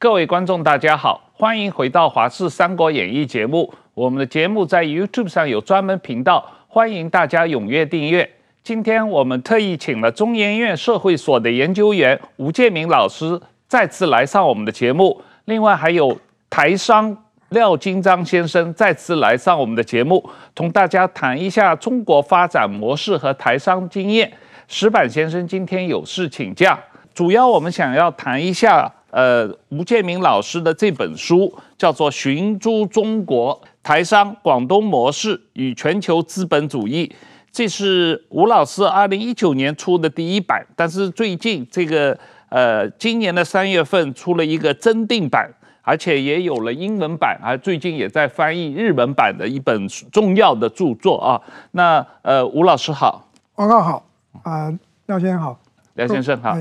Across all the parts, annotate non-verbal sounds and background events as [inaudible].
各位观众，大家好，欢迎回到《华视三国演义》节目。我们的节目在 YouTube 上有专门频道，欢迎大家踊跃订阅。今天我们特意请了中研院社会所的研究员吴建明老师再次来上我们的节目，另外还有台商廖金章先生再次来上我们的节目，同大家谈一下中国发展模式和台商经验。石板先生今天有事请假，主要我们想要谈一下。呃，吴建明老师的这本书叫做《寻租中国台商广东模式与全球资本主义》，这是吴老师二零一九年出的第一版，但是最近这个呃，今年的三月份出了一个增订版，而且也有了英文版，而最近也在翻译日文版的一本重要的著作啊。那呃，吴老师好，王哥好，啊、呃，廖先生好，廖先生好，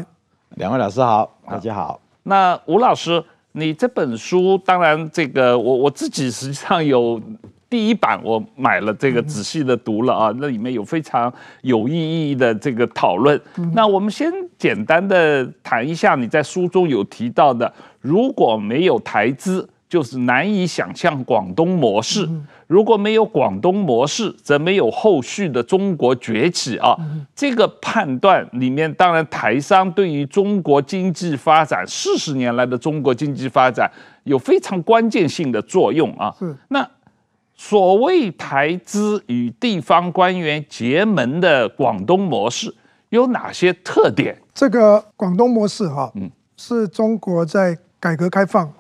两位老师好，大家好。那吴老师，你这本书当然这个我我自己实际上有第一版，我买了这个仔细的读了啊，那里面有非常有意义的这个讨论。那我们先简单的谈一下你在书中有提到的，如果没有台资，就是难以想象广东模式。如果没有广东模式，则没有后续的中国崛起啊。这个判断里面，当然台商对于中国经济发展四十年来的中国经济发展有非常关键性的作用啊。是。那所谓台资与地方官员结盟的广东模式有哪些特点？这个广东模式哈，嗯，是中国在改革开放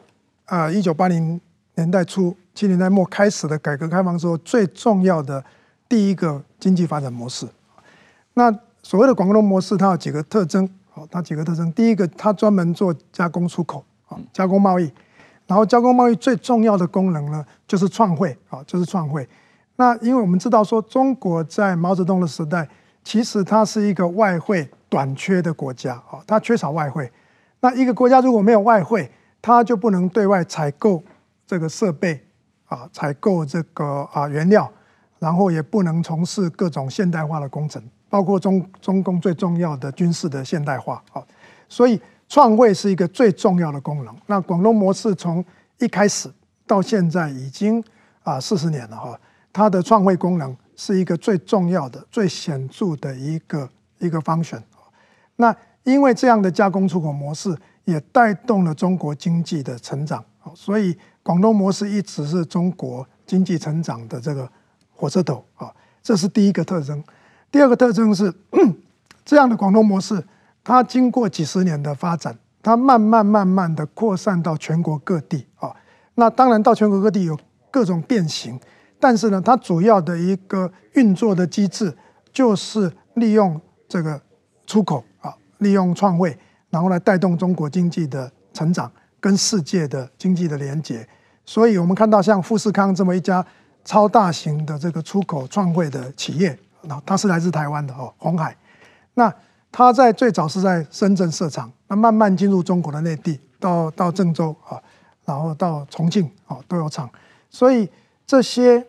啊，一九八零年代初。七零年代末开始的改革开放之后，最重要的第一个经济发展模式。那所谓的广东模式，它有几个特征。好，它几个特征。第一个，它专门做加工出口，啊，加工贸易。然后，加工贸易最重要的功能呢，就是创汇，啊，就是创汇。那因为我们知道说，中国在毛泽东的时代，其实它是一个外汇短缺的国家，啊，它缺少外汇。那一个国家如果没有外汇，它就不能对外采购这个设备。啊，采购这个啊原料，然后也不能从事各种现代化的工程，包括中中共最重要的军事的现代化啊。所以创汇是一个最重要的功能。那广东模式从一开始到现在已经啊四十年了哈，它的创汇功能是一个最重要的、最显著的一个一个 function。那因为这样的加工出口模式，也带动了中国经济的成长，所以。广东模式一直是中国经济成长的这个火车头啊，这是第一个特征。第二个特征是，[clears throat] 这样的广东模式，它经过几十年的发展，它慢慢慢慢的扩散到全国各地啊。那当然到全国各地有各种变形，但是呢，它主要的一个运作的机制就是利用这个出口啊，利用创汇，然后来带动中国经济的成长跟世界的经济的连接。所以，我们看到像富士康这么一家超大型的这个出口创汇的企业，那它是来自台湾的哦，鸿海。那它在最早是在深圳设厂，那慢慢进入中国的内地，到到郑州啊，然后到重庆啊都有厂。所以这些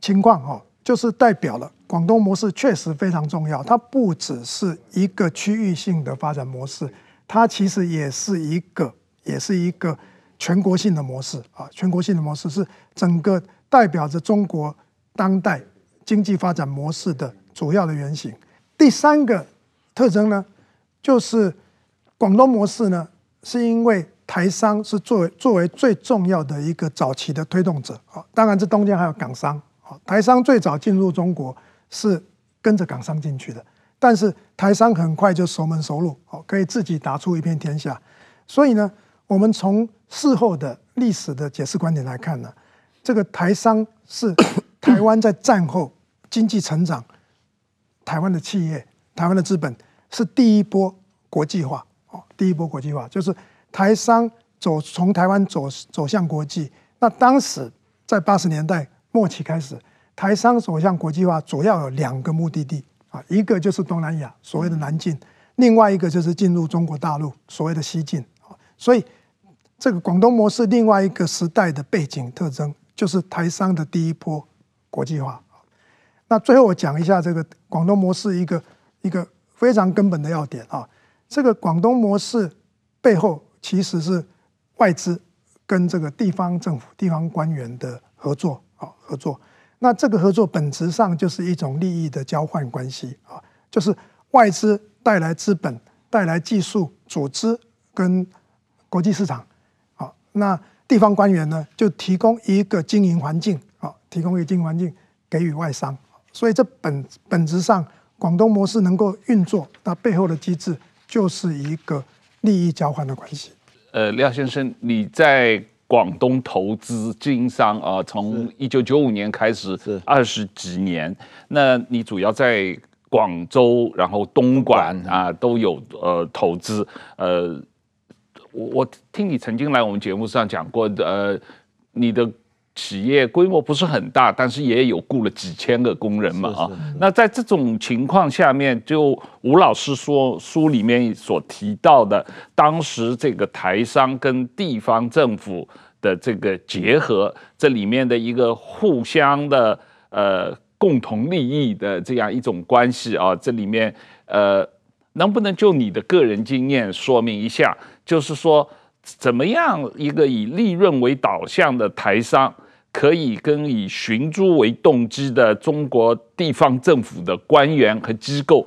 情况哈，就是代表了广东模式确实非常重要。它不只是一个区域性的发展模式，它其实也是一个，也是一个。全国性的模式啊，全国性的模式是整个代表着中国当代经济发展模式的主要的原型。第三个特征呢，就是广东模式呢，是因为台商是作为作为最重要的一个早期的推动者啊，当然这中间还有港商啊，台商最早进入中国是跟着港商进去的，但是台商很快就熟门熟路，哦可以自己打出一片天下，所以呢。我们从事后的历史的解释观点来看呢，这个台商是台湾在战后经济成长，台湾的企业、台湾的资本是第一波国际化哦，第一波国际化就是台商走从台湾走走向国际。那当时在八十年代末期开始，台商走向国际化主要有两个目的地啊，一个就是东南亚所谓的南进，另外一个就是进入中国大陆所谓的西进啊，所以。这个广东模式另外一个时代的背景特征，就是台商的第一波国际化。那最后我讲一下这个广东模式一个一个非常根本的要点啊，这个广东模式背后其实是外资跟这个地方政府、地方官员的合作啊，合作。那这个合作本质上就是一种利益的交换关系啊，就是外资带来资本、带来技术、组织跟国际市场，好，那地方官员呢就提供一个经营环境啊，提供一个经营环境给予外商，所以这本本质上广东模式能够运作，那背后的机制就是一个利益交换的关系。呃，廖先生，你在广东投资经商啊，从一九九五年开始，是二十几年。那你主要在广州，然后东莞啊都有呃投资。呃，我我听你曾经来我们节目上讲过的，呃，你的。企业规模不是很大，但是也有雇了几千个工人嘛啊。那在这种情况下面，就吴老师说书里面所提到的，当时这个台商跟地方政府的这个结合，这里面的一个互相的呃共同利益的这样一种关系啊，这里面呃能不能就你的个人经验说明一下？就是说。怎么样一个以利润为导向的台商，可以跟以寻租为动机的中国地方政府的官员和机构，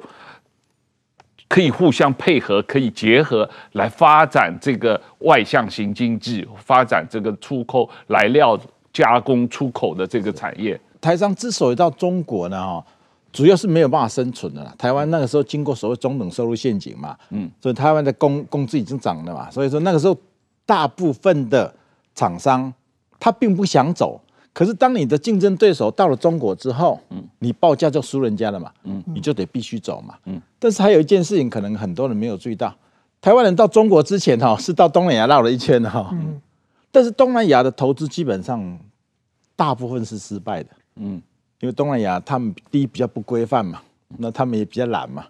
可以互相配合，可以结合来发展这个外向型经济，发展这个出口来料加工出口的这个产业。台商之所以到中国呢，哈，主要是没有办法生存的啦。台湾那个时候经过所谓中等收入陷阱嘛，嗯，所以台湾的工工资已经涨了嘛，所以说那个时候。大部分的厂商他并不想走，可是当你的竞争对手到了中国之后，嗯，你报价就输人家了嘛，嗯，你就得必须走嘛，嗯。但是还有一件事情，可能很多人没有注意到，台湾人到中国之前哈是到东南亚绕了一圈哈，嗯。但是东南亚的投资基本上大部分是失败的，嗯，因为东南亚他们第一比较不规范嘛，那他们也比较懒嘛。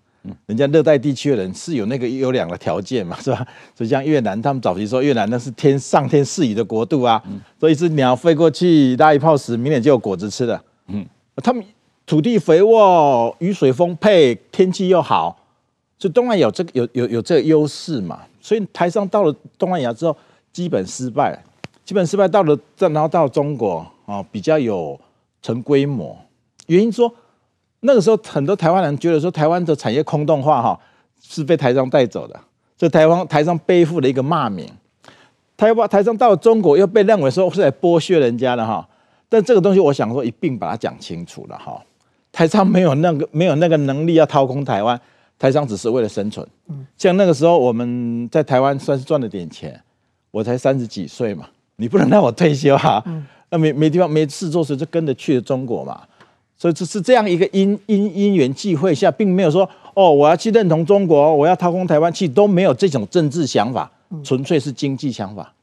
人家热带地区的人是有那个优良的条件嘛，是吧？[laughs] 所以像越南，他们早期说越南那是天上天赐予的国度啊，所以一只鸟飞过去拉一泡屎，明年就有果子吃的。嗯，他们土地肥沃，雨水丰沛，天气又好，所以东南亚有这个有有有这个优势嘛。所以台商到了东南亚之后，基本失败，基本失败到了再，然后到了中国啊，比较有成规模，原因说。那个时候，很多台湾人觉得说，台湾的产业空洞化哈，是被台商带走的，所以台湾台商背负了一个骂名。台湾台商到了中国，又被认为说是来剥削人家的哈。但这个东西，我想说一并把它讲清楚了哈。台商没有那个没有那个能力要掏空台湾，台商只是为了生存。像那个时候我们在台湾算是赚了点钱，我才三十几岁嘛，你不能让我退休哈。那没没地方没事做时，就跟着去了中国嘛。所以这是这样一个因因因缘际会下，并没有说哦，我要去认同中国，我要掏空台湾，其实都没有这种政治想法，纯粹是经济想法。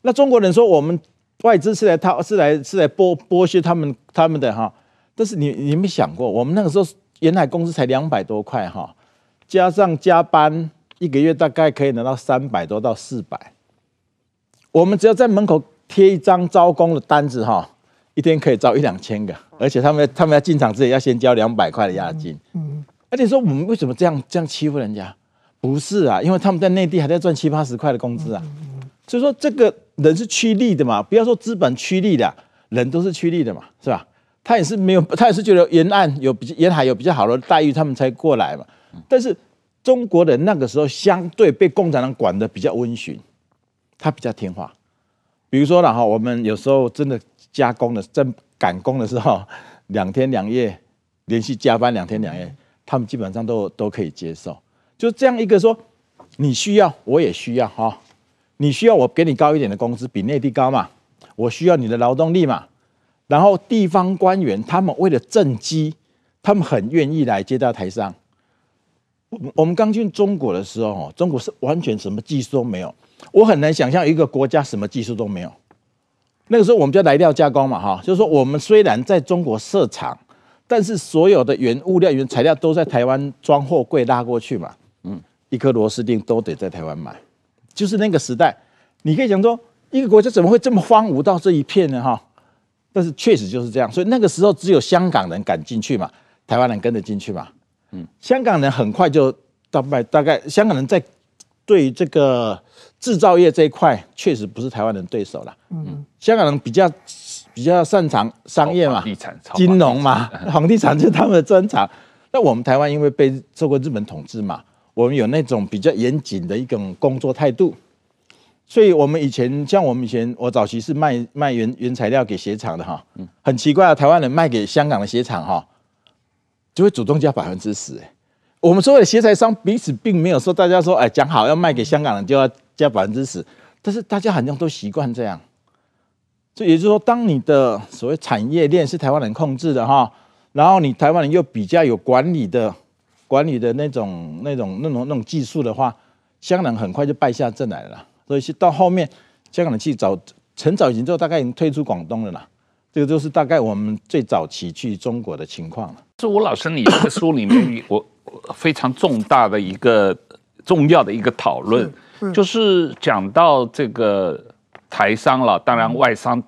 那中国人说我们外资是来掏，是来是来剥剥削他们他们的哈。但是你你没想过，我们那个时候沿海工资才两百多块哈，加上加班，一个月大概可以拿到三百多到四百。我们只要在门口贴一张招工的单子哈。一天可以招一两千个，而且他们他们要进场之前要先交两百块的押金。嗯，而且说我们为什么这样这样欺负人家？不是啊，因为他们在内地还在赚七八十块的工资啊。所以说这个人是趋利的嘛，不要说资本趋利的，人都是趋利的嘛，是吧？他也是没有，他也是觉得沿岸有比沿海有比较好的待遇，他们才过来嘛。但是中国人那个时候相对被共产党管的比较温驯，他比较听话。比如说了哈，我们有时候真的。加工的正赶工的时候，[laughs] 两天两夜连续加班两天两夜，他们基本上都都可以接受。就这样一个说，你需要我也需要哈，你需要我给你高一点的工资，比内地高嘛。我需要你的劳动力嘛。然后地方官员他们为了政绩，他们很愿意来接待台商。我们刚进中国的时候，中国是完全什么技术都没有，我很难想象一个国家什么技术都没有。那个时候我们叫来料加工嘛，哈，就是说我们虽然在中国设厂，但是所有的原物料、原材料都在台湾装货柜拉过去嘛，嗯，一颗螺丝钉都得在台湾买，就是那个时代，你可以讲说一个国家怎么会这么荒芜到这一片呢，哈，但是确实就是这样，所以那个时候只有香港人敢进去嘛，台湾人跟着进去嘛，嗯，香港人很快就到卖，大概香港人在对这个制造业这一块，确实不是台湾人对手了。嗯，香港人比较比较擅长商业嘛，地产、金融嘛，[laughs] 房地产就是他们的专长。那我们台湾因为被受过日本统治嘛，我们有那种比较严谨的一种工作态度，所以我们以前像我们以前，我早期是卖卖原原材料给鞋厂的哈，很奇怪啊，台湾人卖给香港的鞋厂哈，就会主动加百分之十。我们所有的鞋材商彼此并没有说大家说哎讲好要卖给香港人就要加百分之十，但是大家好像都习惯这样，所以也就是说，当你的所谓产业链是台湾人控制的哈。然后你台湾人又比较有管理的、管理的那种、那种、那种、那种技术的话，香港很快就败下阵来了。所以是到后面，香港的去早很早以前就大概已经退出广东了啦。这个就是大概我们最早期去中国的情况了。是吴老师，你这个书里面我非常重大的一个重要的一个讨论，就是讲到这个台商了，当然外商。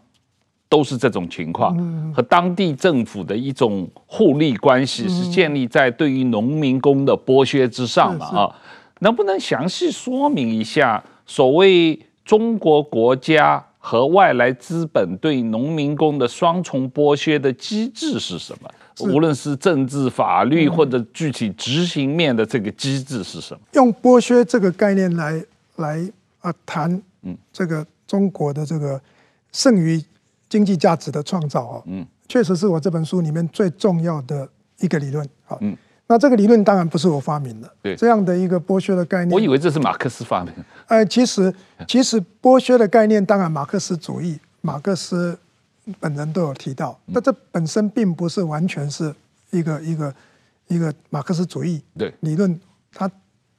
都是这种情况，和当地政府的一种互利关系是建立在对于农民工的剥削之上嘛？啊，能不能详细说明一下所谓中国国家和外来资本对农民工的双重剥削的机制是什么？无论是政治、法律或者具体执行面的这个机制是什么？用剥削这个概念来来啊谈，嗯，这个中国的这个剩余。经济价值的创造啊，嗯，确实是我这本书里面最重要的一个理论啊，嗯，那这个理论当然不是我发明的，对，这样的一个剥削的概念，我以为这是马克思发明的，哎，其实其实剥削的概念，当然马克思主义，马克思本人都有提到，但这本身并不是完全是一个一个一个马克思主义对。理论，他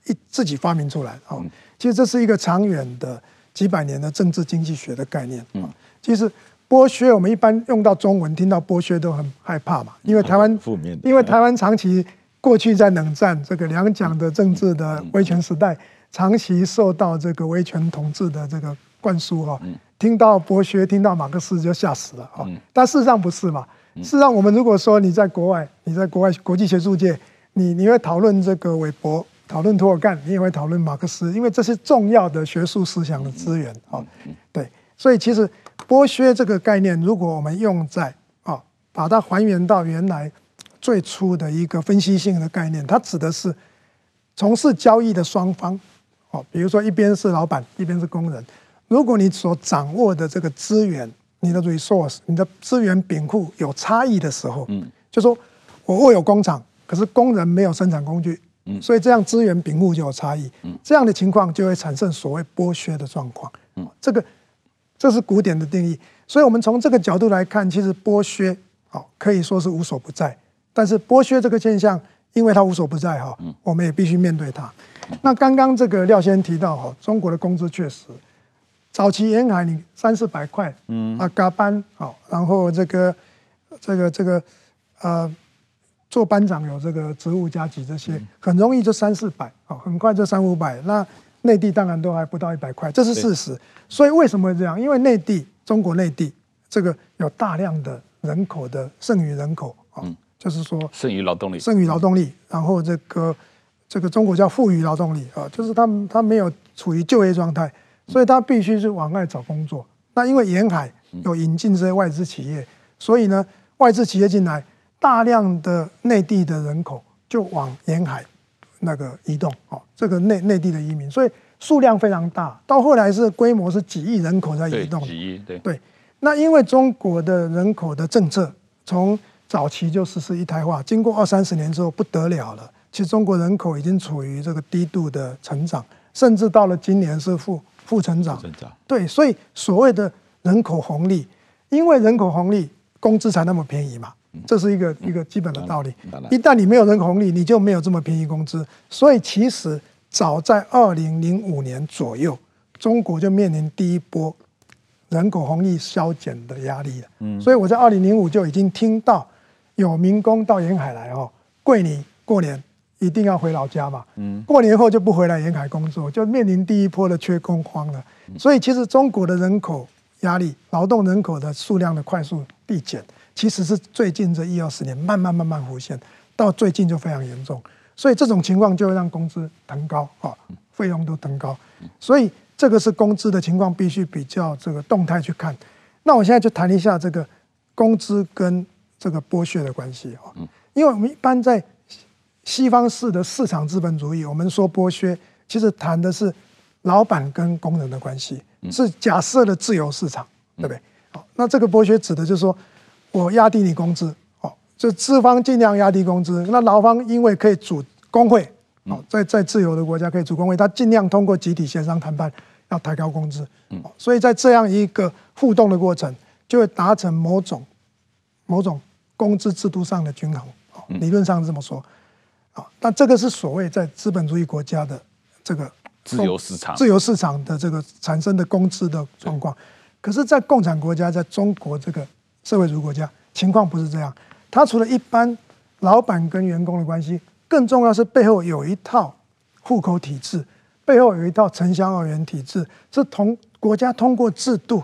一自己发明出来啊，其实这是一个长远的几百年的政治经济学的概念，嗯，其实。剥削，我们一般用到中文，听到剥削都很害怕嘛，因为台湾，因为台湾长期过去在冷战这个两蒋的政治的威权时代，长期受到这个威权统治的这个灌输哈，听到剥削，听到马克思就吓死了啊，但事实上不是嘛，事实上我们如果说你在国外，你在国外国际学术界，你你会讨论这个韦伯，讨论涂尔干，你也会讨论马克思，因为这是重要的学术思想的资源啊，对，所以其实。剥削这个概念，如果我们用在啊，把它还原到原来最初的一个分析性的概念，它指的是从事交易的双方，哦，比如说一边是老板，一边是工人。如果你所掌握的这个资源，你的 resource，你的资源禀库有差异的时候，嗯，就说我握有工厂，可是工人没有生产工具，嗯，所以这样资源禀赋就有差异，嗯，这样的情况就会产生所谓剥削的状况，嗯，这个。这是古典的定义，所以我们从这个角度来看，其实剥削，好可以说是无所不在。但是剥削这个现象，因为它无所不在哈，我们也必须面对它。那刚刚这个廖先生提到哈，中国的工资确实，早期沿海你三四百块，嗯。啊加班好，然后这个这个这个呃做班长有这个职务加级这些，很容易就三四百，哦很快就三五百那。内地当然都还不到一百块，这是事实。所以为什么会这样？因为内地，中国内地这个有大量的人口的剩余人口啊，就是说剩余劳动力，剩余劳动力。然后这个这个中国叫富余劳动力啊，就是他们他没有处于就业状态，所以他必须是往外找工作。那因为沿海有引进这些外资企业，所以呢，外资企业进来，大量的内地的人口就往沿海。那个移动哦，这个内内地的移民，所以数量非常大。到后来是规模是几亿人口在移动，几亿对对。那因为中国的人口的政策从早期就实施一胎化，经过二三十年之后不得了了。其实中国人口已经处于这个低度的成长，甚至到了今年是负负成长。成长对，所以所谓的人口红利，因为人口红利，工资才那么便宜嘛。这是一个一个基本的道理。一旦你没有人口红利，你就没有这么便宜工资。所以其实早在二零零五年左右，中国就面临第一波人口红利削减的压力了。所以我在二零零五就已经听到有民工到沿海来哦，过年过年一定要回老家嘛。过年后就不回来沿海工作，就面临第一波的缺工荒了。所以其实中国的人口压力，劳动人口的数量的快速递减。其实是最近这一二十年慢慢慢慢浮现，到最近就非常严重，所以这种情况就会让工资腾高啊，费用都腾高，所以这个是工资的情况，必须比较这个动态去看。那我现在就谈一下这个工资跟这个剥削的关系啊，因为我们一般在西方式的市场资本主义，我们说剥削，其实谈的是老板跟工人的关系，是假设的自由市场，对不对？好，那这个剥削指的就是说我压低你工资，哦，就资方尽量压低工资，那劳方因为可以组工会，哦，在在自由的国家可以组工会，他尽量通过集体协商谈判要抬高工资，所以在这样一个互动的过程，就会达成某种某种工资制度上的均衡，哦理论上是这么说。啊，那这个是所谓在资本主义国家的这个自由市场、自由市场的这个产生的工资的状况。可是，在共产国家，在中国这个社会主义国家，情况不是这样。它除了一般老板跟员工的关系，更重要是背后有一套户口体制，背后有一套城乡二元体制，是同国家通过制度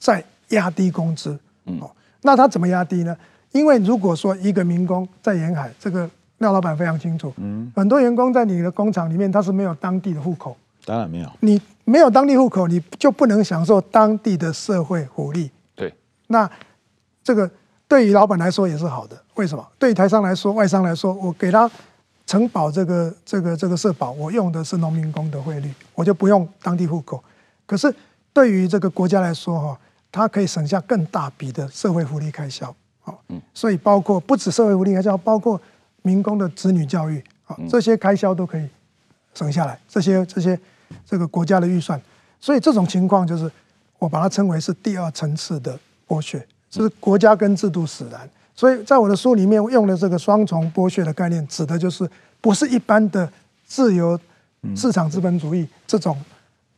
在压低工资。嗯，那他怎么压低呢？因为如果说一个民工在沿海这个。廖老板非常清楚，嗯，很多员工在你的工厂里面，他是没有当地的户口，当然没有。你没有当地户口，你就不能享受当地的社会福利。对，那这个对于老板来说也是好的。为什么？对于台商来说、外商来说，我给他承保这个、这个、这个社保，我用的是农民工的汇率，我就不用当地户口。可是对于这个国家来说，哈，它可以省下更大笔的社会福利开销。好，嗯，所以包括不止社会福利开销，包括民工的子女教育啊，这些开销都可以省下来。这些这些这个国家的预算，所以这种情况就是我把它称为是第二层次的剥削，就是国家跟制度使然。所以在我的书里面用的这个双重剥削的概念，指的就是不是一般的自由市场资本主义这种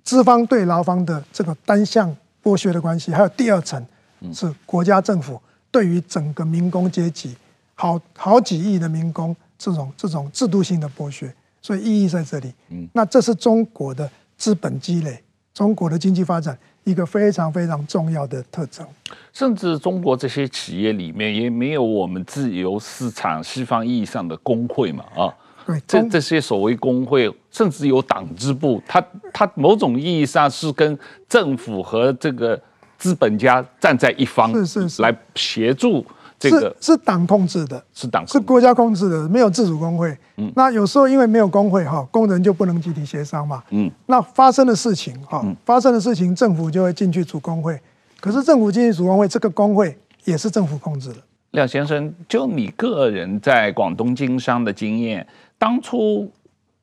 资方对劳方的这个单向剥削的关系，还有第二层是国家政府对于整个民工阶级。好好几亿的民工，这种这种制度性的剥削，所以意义在这里。嗯，那这是中国的资本积累，中国的经济发展一个非常非常重要的特征。甚至中国这些企业里面也没有我们自由市场西方意义上的工会嘛？啊，对，这这些所谓工会，甚至有党支部，它它某种意义上是跟政府和这个资本家站在一方，是是是，来协助。这个、是是党控制的，是党是国家控制的，没有自主工会。嗯，那有时候因为没有工会哈，工人就不能集体协商嘛。嗯，那发生的事情哈，发生的事情，政府就会进去组工会。可是政府进去组工会，这个工会也是政府控制的。廖先生，就你个人在广东经商的经验，当初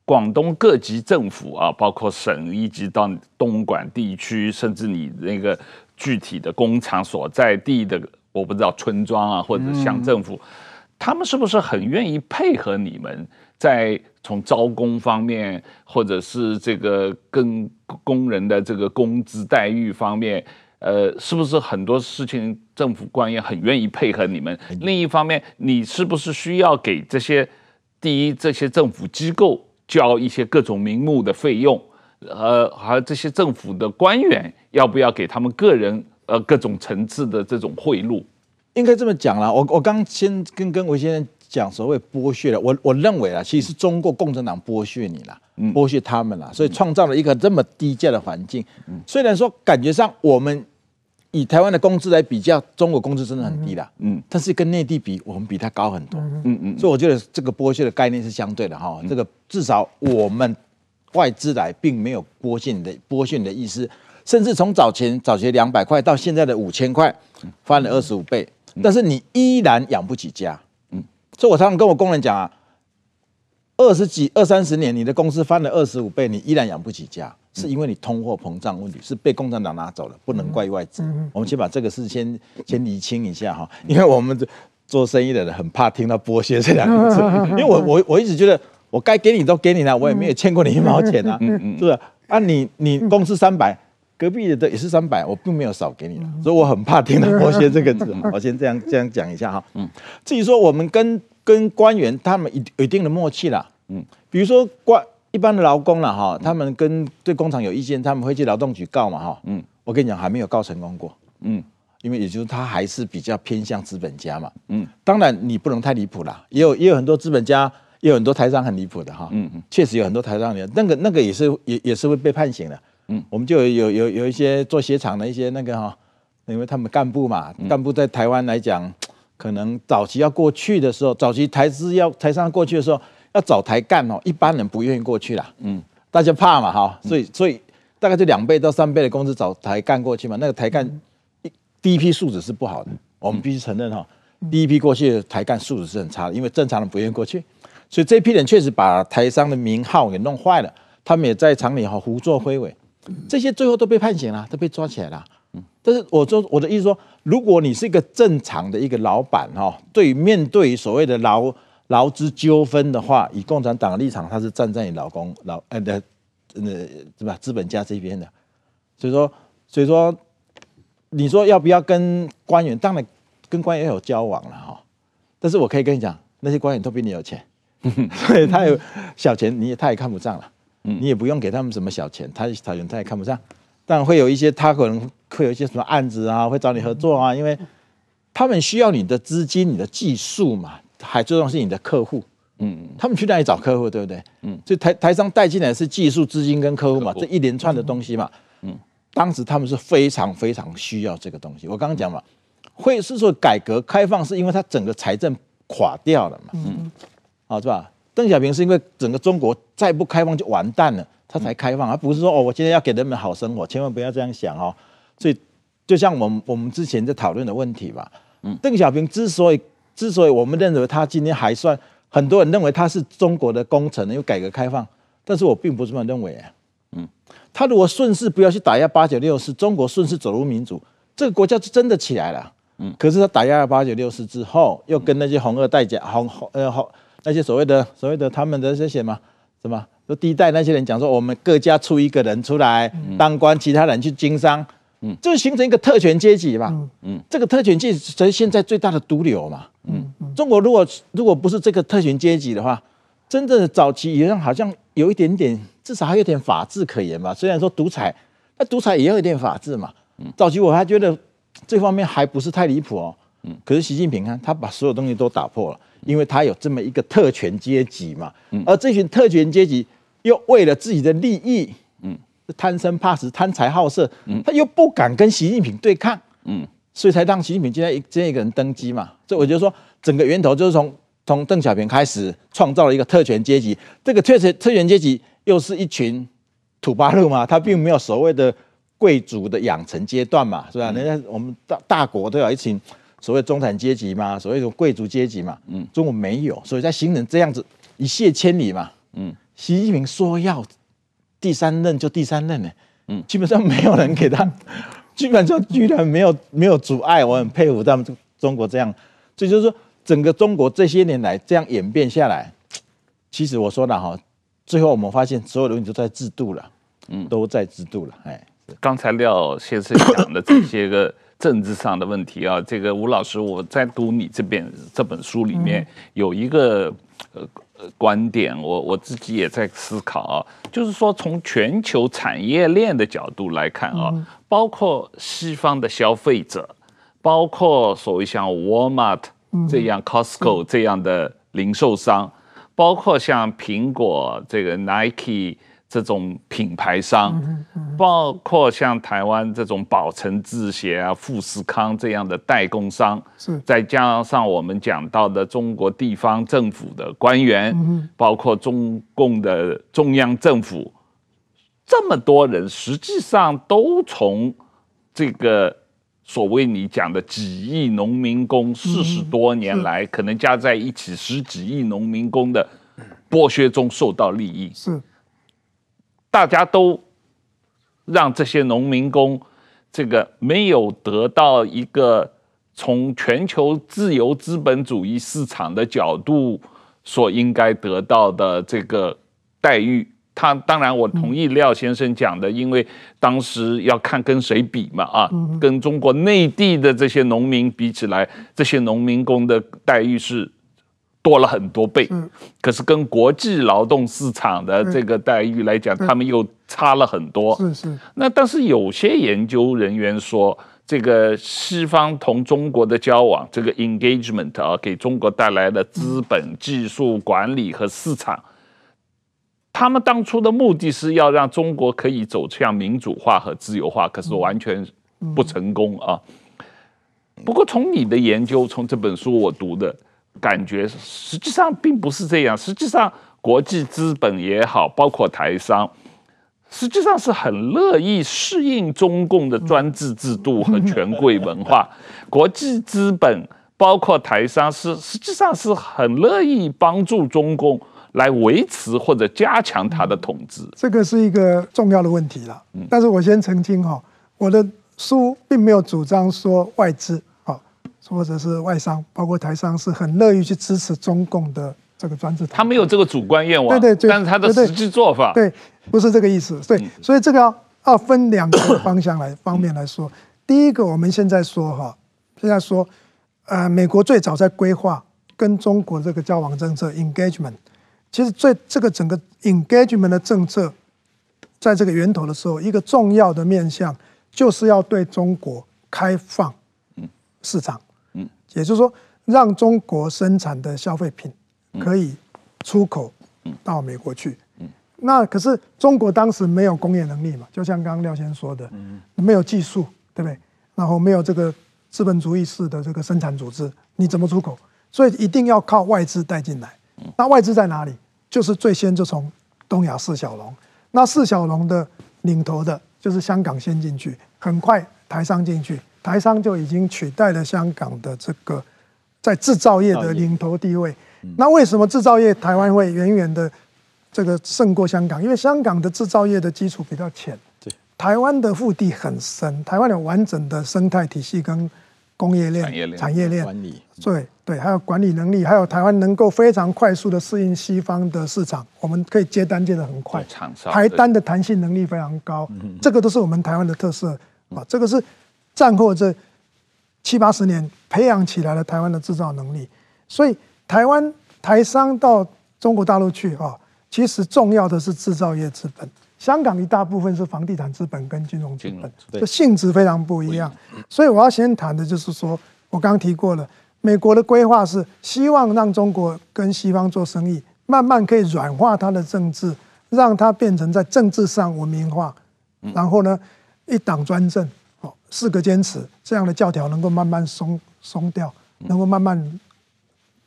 广东各级政府啊，包括省一级到东莞地区，甚至你那个具体的工厂所在地的。我不知道村庄啊，或者乡政府，他们是不是很愿意配合你们，在从招工方面，或者是这个跟工人的这个工资待遇方面，呃，是不是很多事情政府官员很愿意配合你们？另一方面，你是不是需要给这些第一这些政府机构交一些各种名目的费用？呃，还有这些政府的官员要不要给他们个人？呃，各种层次的这种贿赂，应该这么讲啦。我我刚先跟跟维先生讲所谓剥削了，我我认为啊，其实是中国共产党剥削你了，剥削他们啦，所以创造了一个这么低价的环境。虽然说感觉上我们以台湾的工资来比较，中国工资真的很低了，嗯，但是跟内地比，我们比他高很多，嗯嗯。所以我觉得这个剥削的概念是相对的哈，这个至少我们外资来并没有剥削你的剥削你的意思。甚至从早前早前两百块到现在的五千块，翻了二十五倍，但是你依然养不起家。嗯，所以我常常跟我工人讲啊，二十几二三十年，你的公司翻了二十五倍，你依然养不起家，是因为你通货膨胀问题，是被共产党拿走了，不能怪外资。我们先把这个事先先厘清一下哈，因为我们做生意的人很怕听到剥削这两个字，[laughs] 因为我我我一直觉得我该给你都给你了，我也没有欠过你一毛钱啊，嗯嗯，是不是？啊你，你你公司三百。隔壁的也是三百，我并没有少给你了，所以我很怕听到剥削这个字。[laughs] 我先这样这样讲一下哈。嗯，至于说我们跟跟官员他们有一定的默契啦。嗯，比如说官一般的劳工了哈，他们跟对工厂有意见，他们会去劳动局告嘛哈。嗯，我跟你讲还没有告成功过。嗯，因为也就是他还是比较偏向资本家嘛。嗯，当然你不能太离谱啦，也有也有很多资本家。也有很多台商很离谱的哈，嗯嗯，确实有很多台商的，那个那个也是也也是会被判刑的，嗯，我们就有有有有一些做鞋厂的一些那个哈，因为他们干部嘛，干部在台湾来讲，可能早期要过去的时候，早期台资要台商过去的时候，要找台干哦，一般人不愿意过去啦，嗯，大家怕嘛哈，所以所以大概就两倍到三倍的工资找台干过去嘛，那个台干一第一批素质是不好的，我们必须承认哈，第一批过去的台干素质是很差的，因为正常人不愿意过去。所以这批人确实把台商的名号给弄坏了，他们也在厂里哈胡作非为，这些最后都被判刑了，都被抓起来了。但是我说我的意思说，如果你是一个正常的一个老板哈，对面对所谓的劳劳资纠纷的话，以共产党的立场，他是站在你老公老呃的呃是吧资本家这边的。所以说所以说，你说要不要跟官员？当然跟官员有交往了哈。但是我可以跟你讲，那些官员都比你有钱。[laughs] 所以他有小钱，你也他也看不上了，你也不用给他们什么小钱，他小钱他也看不上，但会有一些他可能会有一些什么案子啊，会找你合作啊，因为他们需要你的资金、你的技术嘛，还最重要是你的客户，嗯，他们去哪里找客户，对不对？嗯，所以台台商带进来是技术、资金跟客户嘛，这一连串的东西嘛，嗯，当时他们是非常非常需要这个东西。我刚刚讲嘛，会是说改革开放是因为它整个财政垮掉了嘛，嗯。好是吧？邓小平是因为整个中国再不开放就完蛋了，他才开放，而不是说哦，我今天要给人们好生活，千万不要这样想哦。所以就像我们我们之前在讨论的问题吧，嗯，邓小平之所以之所以我们认为他今天还算，很多人认为他是中国的功臣，因为改革开放，但是我并不这么认为啊，嗯，他如果顺势不要去打压八九六四，中国顺势走入民主，这个国家就真的起来了，嗯，可是他打压了八九六四之后，又跟那些红二代讲红红呃红。那些所谓的所谓的他们的这些嘛，什么？就第一代那些人讲说，我们各家出一个人出来当官，其他人去经商，嗯，就形成一个特权阶级嘛，嗯，这个特权阶级是现在最大的毒瘤嘛，嗯，中国如果如果不是这个特权阶级的话，真正的早期也好像有一点点，至少还有点法治可言吧。虽然说独裁，那独裁也要有点法治嘛。早期我还觉得这方面还不是太离谱哦，嗯，可是习近平看他把所有东西都打破了。因为他有这么一个特权阶级嘛，而这群特权阶级又为了自己的利益，嗯，贪生怕死、贪财好色，嗯他又不敢跟习近平对抗，嗯，所以才让习近平今天一这样一个人登基嘛。所以我就说，整个源头就是从从邓小平开始创造了一个特权阶级。这个特权特权阶级又是一群土八路嘛，他并没有所谓的贵族的养成阶段嘛，是吧？人家我们大大国都有一群。所谓中产阶级嘛，所谓的贵族阶级嘛，嗯，中国没有，所以在形成这样子一泻千里嘛，嗯，习近平说要第三任就第三任呢，嗯，基本上没有人给他，基本上居然没有没有阻碍，我很佩服他们中国这样，所以就是说整个中国这些年来这样演变下来，其实我说了哈，最后我们发现所有的问题都在制度了，嗯，都在制度了，哎，刚才廖先生讲的这些个。政治上的问题啊，这个吴老师，我在读你这边这本书里面有一个呃观点，我我自己也在思考啊，就是说从全球产业链的角度来看啊，包括西方的消费者，包括所谓像 Walmart 这样、Costco 这样的零售商，包括像苹果这个 Nike。这种品牌商，包括像台湾这种宝成制鞋啊、富士康这样的代工商，是再加上我们讲到的中国地方政府的官员，包括中共的中央政府，这么多人实际上都从这个所谓你讲的几亿农民工四十多年来，可能加在一起十几亿农民工的剥削中受到利益。是。大家都让这些农民工，这个没有得到一个从全球自由资本主义市场的角度所应该得到的这个待遇。他当然，我同意廖先生讲的，因为当时要看跟谁比嘛，啊，跟中国内地的这些农民比起来，这些农民工的待遇是。多了很多倍，可是跟国际劳动市场的这个待遇来讲，他们又差了很多。是是。那但是有些研究人员说，这个西方同中国的交往，这个 engagement 啊，给中国带来的资本、技术、管理和市场，他们当初的目的是要让中国可以走向民主化和自由化，可是完全不成功啊。不过从你的研究，从这本书我读的感觉，实际上并不是这样。实际上，国际资本也好，包括台商。实际上是很乐意适应中共的专制制度和权贵文化，[laughs] 国际资本包括台商是实际上是很乐意帮助中共来维持或者加强他的统治。这个是一个重要的问题了。但是我先澄清哈，我的书并没有主张说外资啊，或者是外商，包括台商是很乐意去支持中共的。这个专制，他没有这个主观愿望，对对对，但是他的实际做法，对，不是这个意思。对，嗯、所以这个要要分两个方向来方面来说。[coughs] 第一个，我们现在说哈，现在说，呃，美国最早在规划跟中国这个交往政策 （engagement），其实最这个整个 engagement 的政策，在这个源头的时候，一个重要的面向就是要对中国开放市场，嗯，也就是说，让中国生产的消费品。可以出口到美国去，那可是中国当时没有工业能力嘛？就像刚刚廖先说的，没有技术，对不对？然后没有这个资本主义式的这个生产组织，你怎么出口？所以一定要靠外资带进来。那外资在哪里？就是最先就从东亚四小龙。那四小龙的领头的就是香港先进去，很快台商进去，台商就已经取代了香港的这个在制造业的领头地位。那为什么制造业台湾会远远的这个胜过香港？因为香港的制造业的基础比较浅，对，台湾的腹地很深，台湾有完整的生态体系跟工业链、产业链管理，对对，还有管理能力，还有台湾能够非常快速的适应西方的市场，我们可以接单接的很快，排单的弹性能力非常高，这个都是我们台湾的特色啊，这个是战后这七八十年培养起来了台湾的制造能力，所以。台湾台商到中国大陆去啊，其实重要的是制造业资本。香港一大部分是房地产资本跟金融资本，这性质非常不一样。所以我要先谈的就是说，我刚刚提过了，美国的规划是希望让中国跟西方做生意，慢慢可以软化它的政治，让它变成在政治上文明化。然后呢，一党专政，哦，四个坚持这样的教条能够慢慢松松掉，能够慢慢。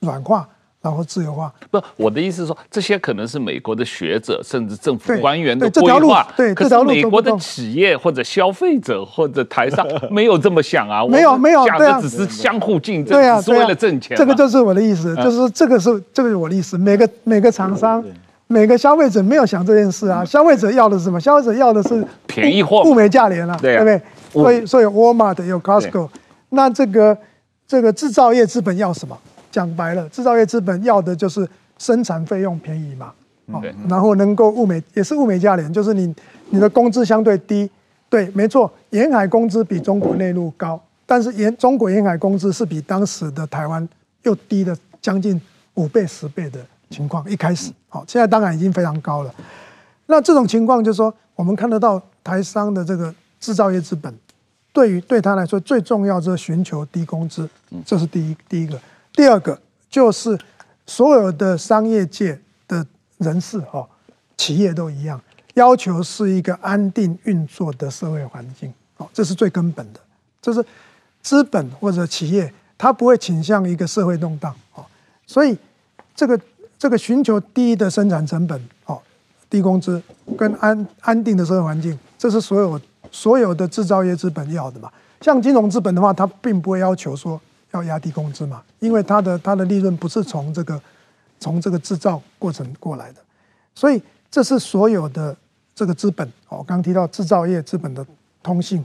软化，然后自由化。不，我的意思是说，这些可能是美国的学者甚至政府官员的规划。对，可是美国的企业或者消费者或者台上 [laughs] 没有这么想啊。没有，没有，讲的只是相互竞争，对啊，是为了挣钱。这个就是我的意思，就是这个是这个是我的意思。每个每个厂商，每个消费者没有想这件事啊。消费者要的是什么？消费者要的是便宜货，物美价廉啊，对不对？所以所以沃尔玛有 Costco，那这个这个制造业资本要什么？讲白了，制造业资本要的就是生产费用便宜嘛，哦，然后能够物美也是物美价廉，就是你你的工资相对低，对，没错，沿海工资比中国内陆高，但是沿中国沿海工资是比当时的台湾又低了将近五倍十倍的情况，一开始，好，现在当然已经非常高了。那这种情况就是说，我们看得到台商的这个制造业资本，对于对他来说最重要就是寻求低工资，这是第一第一个。第二个就是所有的商业界的人士哈，企业都一样，要求是一个安定运作的社会环境，哦，这是最根本的。就是资本或者企业，它不会倾向一个社会动荡哦，所以这个这个寻求低的生产成本，哦，低工资跟安安定的社会环境，这是所有所有的制造业资本要的嘛。像金融资本的话，它并不会要求说。要压低工资嘛？因为它的它的利润不是从这个从这个制造过程过来的，所以这是所有的这个资本哦。刚提到制造业资本的通性，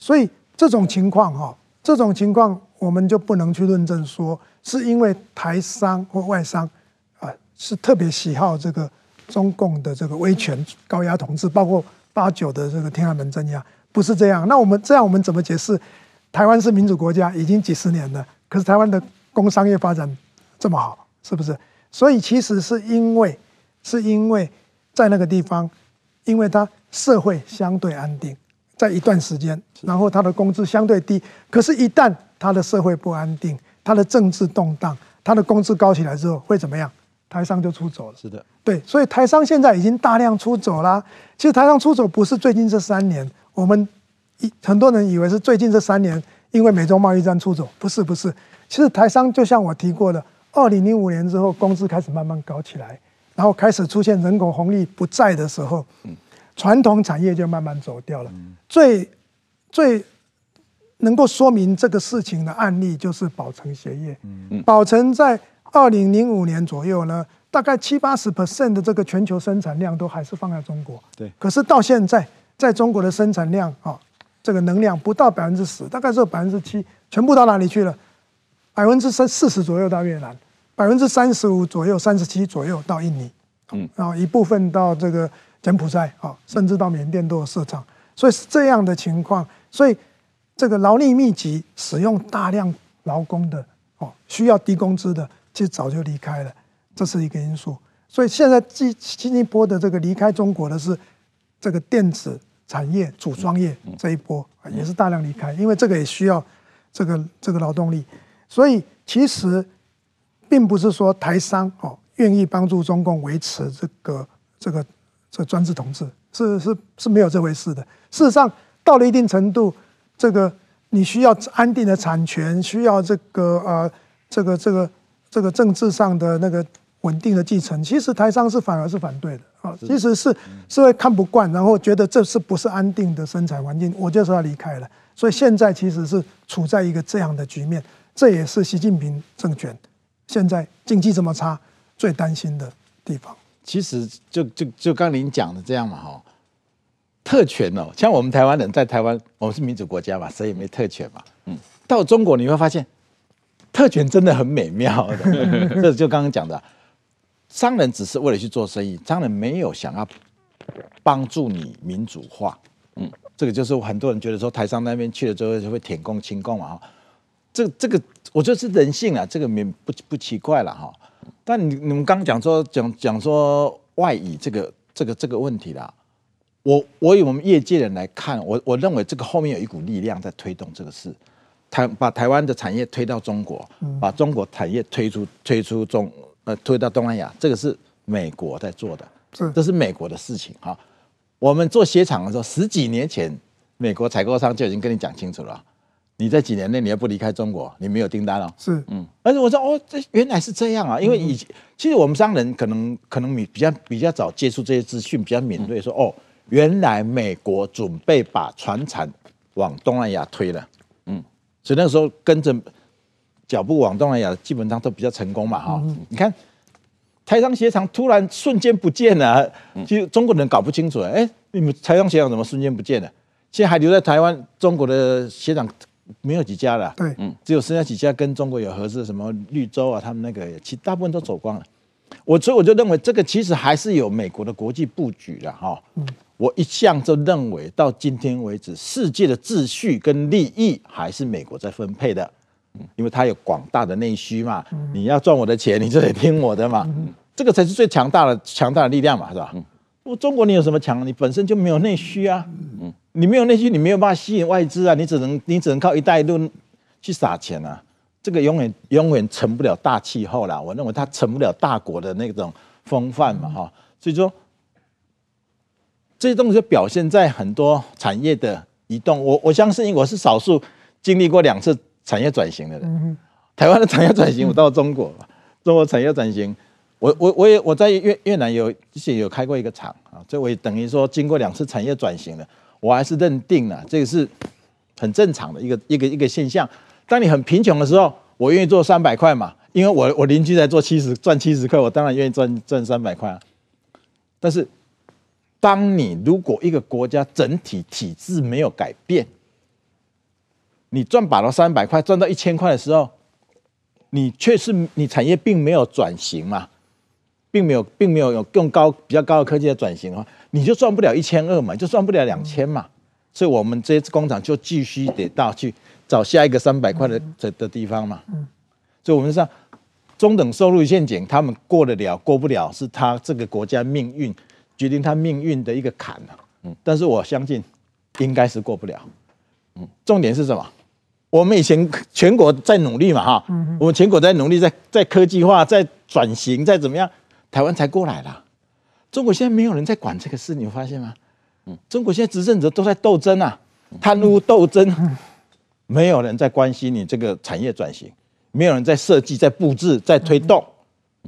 所以这种情况哈，这种情况我们就不能去论证说是因为台商或外商啊是特别喜好这个中共的这个威权高压统治，包括八九的这个天安门镇压，不是这样。那我们这样我们怎么解释？台湾是民主国家，已经几十年了。可是台湾的工商业发展这么好，是不是？所以其实是因为，是因为在那个地方，因为它社会相对安定，在一段时间，然后他的工资相对低，可是，一旦他的社会不安定，他的政治动荡，他的工资高起来之后，会怎么样？台商就出走了。是的，对，所以台商现在已经大量出走啦。其实台商出走不是最近这三年，我们一很多人以为是最近这三年，因为美中贸易战出走，不是不是。其实台商就像我提过的，二零零五年之后，工资开始慢慢高起来，然后开始出现人口红利不在的时候，传统产业就慢慢走掉了。最最能够说明这个事情的案例就是宝成鞋业。嗯嗯宝成在二零零五年左右呢，大概七八十 percent 的这个全球生产量都还是放在中国。对。可是到现在，在中国的生产量啊，这个能量不到百分之十，大概只有百分之七，全部到哪里去了？百分之三四十左右到越南，百分之三十五左右、三十七左右到印尼，嗯，然后一部分到这个柬埔寨啊，甚至到缅甸都有市场，所以是这样的情况。所以这个劳力密集、使用大量劳工的哦，需要低工资的，其实早就离开了，这是一个因素。所以现在进新一波的这个离开中国的是这个电子产业、组装业这一波也是大量离开，因为这个也需要这个这个劳动力。所以其实并不是说台商哦愿意帮助中共维持这个这个这个专制统治，是是是没有这回事的。事实上，到了一定程度，这个你需要安定的产权，需要这个呃这个这个这个政治上的那个稳定的继承，其实台商是反而是反对的啊，其实是是会看不惯，然后觉得这是不是安定的生产环境，我就是要离开了。所以现在其实是处在一个这样的局面。这也是习近平政权现在经济这么差最担心的地方。其实就就就刚您讲的这样嘛，哈，特权哦，像我们台湾人在台湾，我们是民主国家嘛，谁也没特权嘛。嗯，到中国你会发现，特权真的很美妙的。[laughs] 这就刚刚讲的，商人只是为了去做生意，商人没有想要帮助你民主化。嗯，这个就是很多人觉得说，台商那边去了之后就会舔共亲共嘛，哈。这这个我觉得是人性啊，这个没不不奇怪了哈。但你你们刚刚讲说讲讲说外移这个这个这个问题啦，我我以我们业界人来看，我我认为这个后面有一股力量在推动这个事，台把台湾的产业推到中国，把中国产业推出推出中呃推到东南亚，这个是美国在做的，是这是美国的事情哈。我们做鞋厂的时候，十几年前美国采购商就已经跟你讲清楚了。你在几年内你要不离开中国，你没有订单了。是，嗯，而且我说哦，这原来是这样啊，因为以前其实我们商人可能可能比较比较早接触这些资讯，比较敏锐，说哦，原来美国准备把船产往东南亚推了，嗯，所以那个时候跟着脚步往东南亚，基本上都比较成功嘛，哈。你看台商鞋厂突然瞬间不见了，其实中国人搞不清楚，哎，你们台商鞋厂怎么瞬间不见了？现在还留在台湾，中国的鞋厂。没有几家了，对，嗯，只有剩下几家跟中国有合作，什么绿洲啊，他们那个其大部分都走光了。我所以我就认为这个其实还是有美国的国际布局的哈。嗯，我一向就认为到今天为止，世界的秩序跟利益还是美国在分配的，因为它有广大的内需嘛。你要赚我的钱，你就得听我的嘛。这个才是最强大的强大的力量嘛，是吧？我中国你有什么强？你本身就没有内需啊。嗯。你没有内需，你没有办法吸引外资啊！你只能你只能靠一带一路去撒钱啊！这个永远永远成不了大气候啦。我认为它成不了大国的那种风范嘛，哈。所以说，这些东西就表现在很多产业的移动。我我相信我是少数经历过两次产业转型的人。台湾的产业转型，我到中国，中国产业转型，我我我也我在越越南有之前有开过一个厂啊，所以我也等于说经过两次产业转型了。我还是认定了这个是很正常的一个一个一个现象。当你很贫穷的时候，我愿意做三百块嘛，因为我我邻居在做七十赚七十块，我当然愿意赚赚三百块啊。但是，当你如果一个国家整体体制没有改变，你赚把了三百块，赚到一千块的时候，你却是你产业并没有转型嘛，并没有并没有有更高比较高的科技的转型的话。你就赚不了一千二嘛，就赚不了两千嘛，所以我们这些工厂就继续得到去找下一个三百块的的的地方嘛。所以我们说中等收入陷阱，他们过得了过不了，是他这个国家命运决定他命运的一个坎。嗯，但是我相信应该是过不了。嗯，重点是什么？我们以前全国在努力嘛，哈，我们全国在努力，在在科技化，在转型，在怎么样，台湾才过来了。中国现在没有人在管这个事，你发现吗？嗯，中国现在执政者都在斗争啊，贪污斗争，没有人在关心你这个产业转型，没有人在设计、在布置、在推动。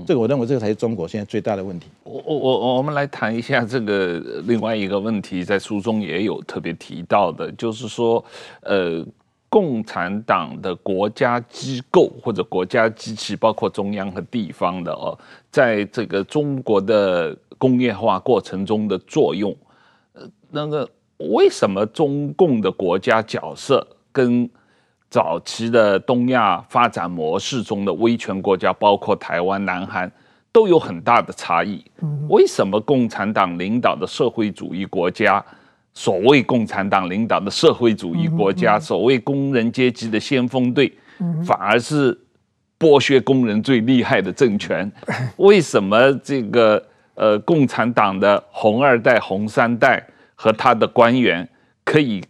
这个我认为这个才是中国现在最大的问题。我我我我们来谈一下这个另外一个问题，在书中也有特别提到的，就是说，呃。共产党的国家机构或者国家机器，包括中央和地方的哦，在这个中国的工业化过程中的作用，呃，那个为什么中共的国家角色跟早期的东亚发展模式中的威权国家，包括台湾、南韩，都有很大的差异？为什么共产党领导的社会主义国家？所谓共产党领导的社会主义国家，所谓工人阶级的先锋队，反而是剥削工人最厉害的政权。[laughs] 为什么这个呃共产党的红二代、红三代和他的官员可以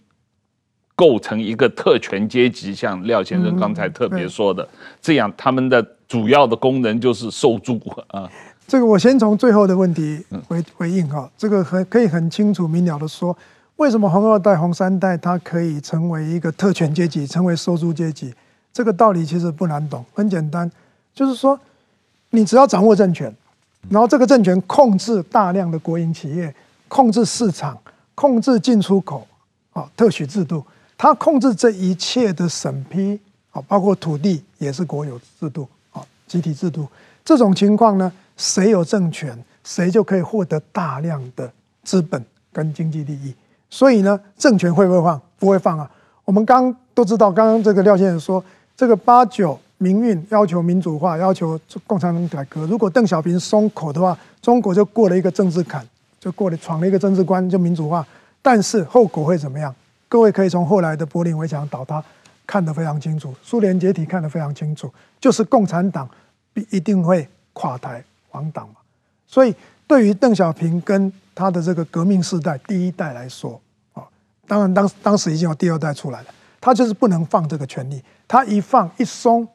构成一个特权阶级？像廖先生刚才特别说的，这样他们的主要的功能就是收租啊。这个我先从最后的问题回回应哈，这个很可以很清楚明了的说。为什么红二代、红三代他可以成为一个特权阶级，成为收租阶级？这个道理其实不难懂，很简单，就是说，你只要掌握政权，然后这个政权控制大量的国营企业，控制市场，控制进出口，啊，特许制度，他控制这一切的审批，啊，包括土地也是国有制度，啊，集体制度。这种情况呢，谁有政权，谁就可以获得大量的资本跟经济利益。所以呢，政权会不会放？不会放啊！我们刚都知道，刚刚这个廖先生说，这个八九民运要求民主化，要求共产党改革。如果邓小平松口的话，中国就过了一个政治坎，就过了闯了一个政治关，就民主化。但是后果会怎么样？各位可以从后来的柏林围墙倒塌看得非常清楚，苏联解体看得非常清楚，就是共产党必一定会垮台亡党嘛。所以对于邓小平跟他的这个革命世代第一代来说，啊，当然当当时已经有第二代出来了，他就是不能放这个权力，他一放一松，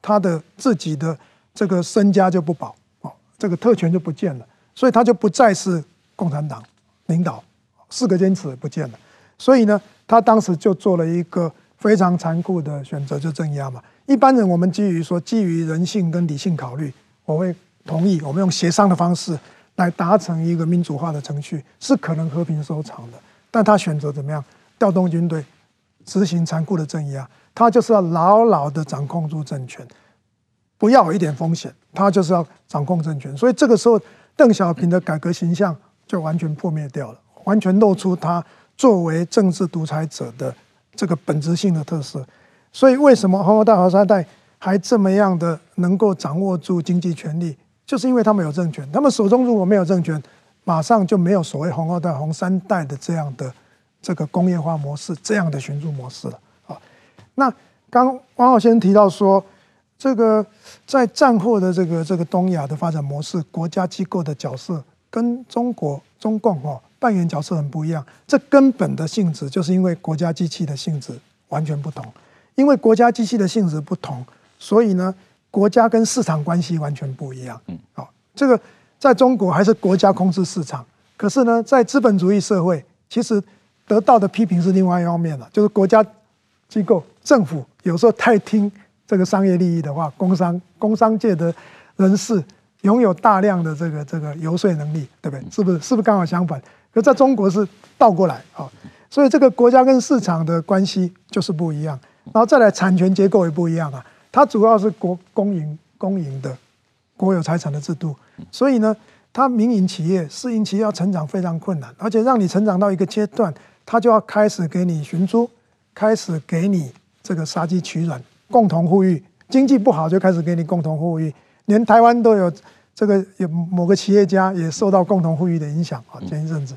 他的自己的这个身家就不保，啊，这个特权就不见了，所以他就不再是共产党领导，四个坚持不见了，所以呢，他当时就做了一个非常残酷的选择，就镇压嘛。一般人我们基于说基于人性跟理性考虑，我会同意我们用协商的方式。来达成一个民主化的程序是可能和平收场的，但他选择怎么样？调动军队，执行残酷的镇压，他就是要牢牢的掌控住政权，不要有一点风险，他就是要掌控政权。所以这个时候，邓小平的改革形象就完全破灭掉了，完全露出他作为政治独裁者的这个本质性的特色。所以为什么红二代、红三代还这么样的能够掌握住经济权力？就是因为他们有政权，他们手中如果没有政权，马上就没有所谓红二代、红三代的这样的这个工业化模式、这样的寻租模式了啊。那刚王浩先生提到说，这个在战后的这个这个东亚的发展模式，国家机构的角色跟中国中共哦扮演角色很不一样。这根本的性质就是因为国家机器的性质完全不同，因为国家机器的性质不同，所以呢。国家跟市场关系完全不一样。嗯，好，这个在中国还是国家控制市场，可是呢，在资本主义社会，其实得到的批评是另外一方面了，就是国家机构、政府有时候太听这个商业利益的话，工商工商界的人士拥有大量的这个这个游说能力，对不对？是不是？是不是刚好相反？可在中国是倒过来啊，所以这个国家跟市场的关系就是不一样，然后再来产权结构也不一样啊。它主要是国公营公营的国有财产的制度，所以呢，它民营企业、私营企业要成长非常困难，而且让你成长到一个阶段，它就要开始给你寻租，开始给你这个杀鸡取卵，共同富裕。经济不好就开始给你共同富裕，连台湾都有这个有某个企业家也受到共同富裕的影响啊，前一阵子。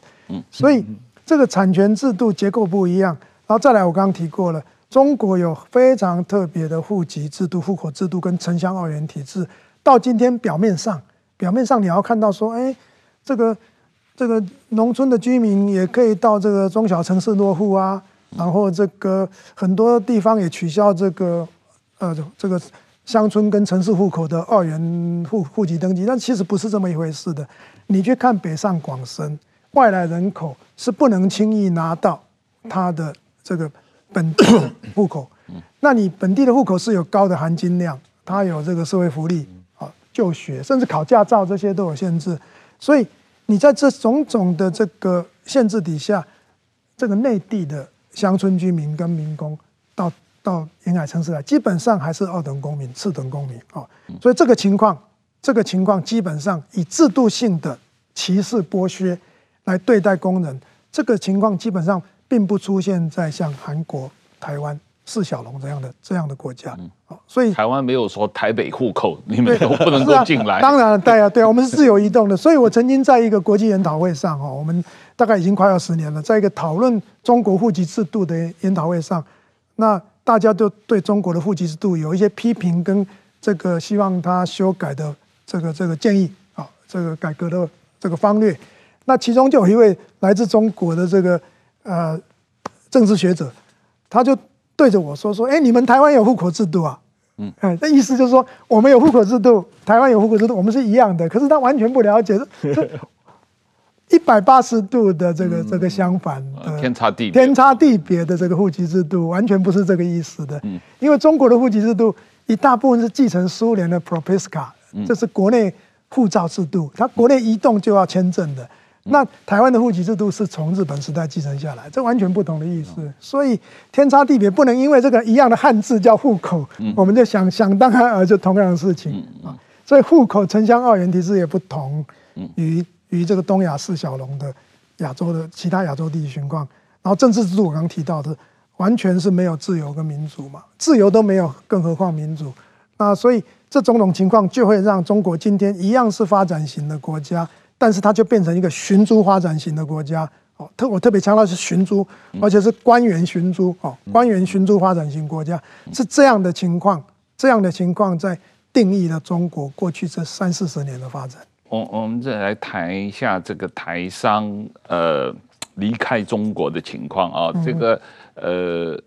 所以这个产权制度结构不一样，然后再来，我刚刚提过了。中国有非常特别的户籍制度、户口制度跟城乡二元体制。到今天表面上，表面上你要看到说，哎，这个这个农村的居民也可以到这个中小城市落户啊，然后这个很多地方也取消这个呃这个乡村跟城市户口的二元户户籍登记，但其实不是这么一回事的。你去看北上广深，外来人口是不能轻易拿到他的这个本地户口。那你本地的户口是有高的含金量，它有这个社会福利啊、就学，甚至考驾照这些都有限制。所以你在这种种的这个限制底下，这个内地的乡村居民跟民工到到沿海城市来，基本上还是二等公民、次等公民啊。所以这个情况，这个情况基本上以制度性的歧视剥削来对待工人，这个情况基本上并不出现在像韩国、台湾。四小龙这样的这样的国家，所以台湾没有说台北户口你们 [laughs] 都不能够进来。当然，对啊，对啊，我们是自由移动的。所以我曾经在一个国际研讨会上，哈，我们大概已经快要十年了，在一个讨论中国户籍制度的研讨会上，那大家都对中国的户籍制度有一些批评跟这个希望他修改的这个这个建议啊，这个改革的这个方略。那其中就有一位来自中国的这个呃政治学者，他就。对着我说说，哎，你们台湾有户口制度啊？嗯，那意思就是说，我们有户口制度，台湾有户口制度，我们是一样的。可是他完全不了解，这 [laughs] 一百八十度的这个、嗯、这个相反的天差地天差地别的这个户籍制度，完全不是这个意思的。嗯，因为中国的户籍制度一大部分是继承苏联的 Propiska，这是国内护照制度，它国内移动就要签证的。那台湾的户籍制度是从日本时代继承下来，这完全不同的意思。所以天差地别，不能因为这个一样的汉字叫户口，我们就想想当然而就同样的事情。啊。所以户口城乡二元体制也不同于于这个东亚四小龙的亚洲的其他亚洲地区情况。然后政治制度我刚刚提到的，完全是没有自由跟民主嘛，自由都没有，更何况民主。那所以这种种情况就会让中国今天一样是发展型的国家。但是它就变成一个寻租发展型的国家哦，特我特别强调是寻租，而且是官员寻租哦，官员寻租发展型国家是这样的情况，这样的情况在定义了中国过去这三四十年的发展。我我们再来谈一下这个台商呃离开中国的情况啊，这个呃。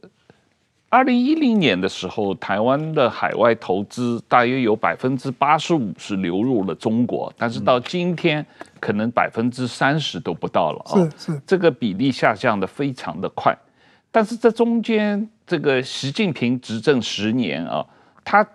二零一零年的时候，台湾的海外投资大约有百分之八十五是流入了中国，但是到今天可能百分之三十都不到了啊。是是，这个比例下降的非常的快。但是这中间，这个习近平执政十年啊，他。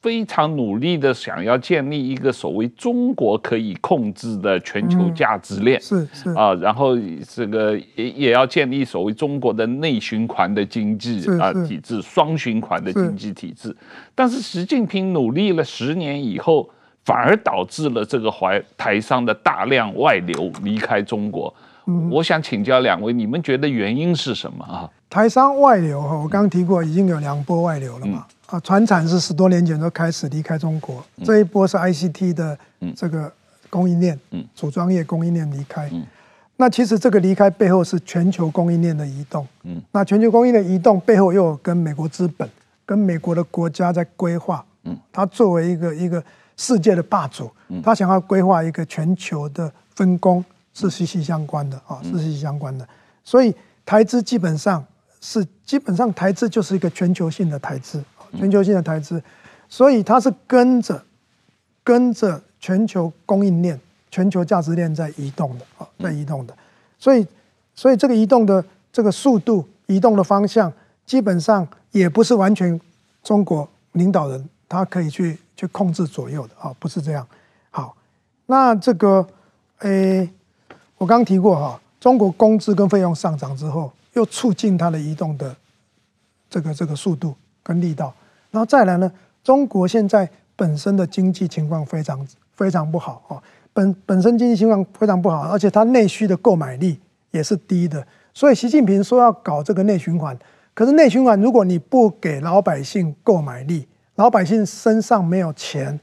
非常努力的想要建立一个所谓中国可以控制的全球价值链，是是啊，然后这个也也要建立所谓中国的内循环的经济啊体制，双循环的经济体制。但是习近平努力了十年以后，反而导致了这个怀台商的大量外流离开中国。我想请教两位，你们觉得原因是什么啊？台商外流哈，我刚刚提过，已经有两波外流了嘛。啊，船产是十多年前就开始离开中国，这一波是 ICT 的这个供应链，嗯组装业供应链离开。那其实这个离开背后是全球供应链的移动。嗯那全球供应链移动背后又有跟美国资本、跟美国的国家在规划。嗯它作为一个一个世界的霸主，它想要规划一个全球的分工是息息相关的啊，是息息相关的。所以台资基本上是基本上台资就是一个全球性的台资。全球性的台资，所以它是跟着跟着全球供应链、全球价值链在移动的啊，在移动的，所以所以这个移动的这个速度、移动的方向，基本上也不是完全中国领导人他可以去去控制左右的啊，不是这样。好，那这个诶，我刚提过哈，中国工资跟费用上涨之后，又促进它的移动的这个这个速度跟力道。然后再来呢，中国现在本身的经济情况非常非常不好哦，本本身经济情况非常不好，而且它内需的购买力也是低的，所以习近平说要搞这个内循环，可是内循环如果你不给老百姓购买力，老百姓身上没有钱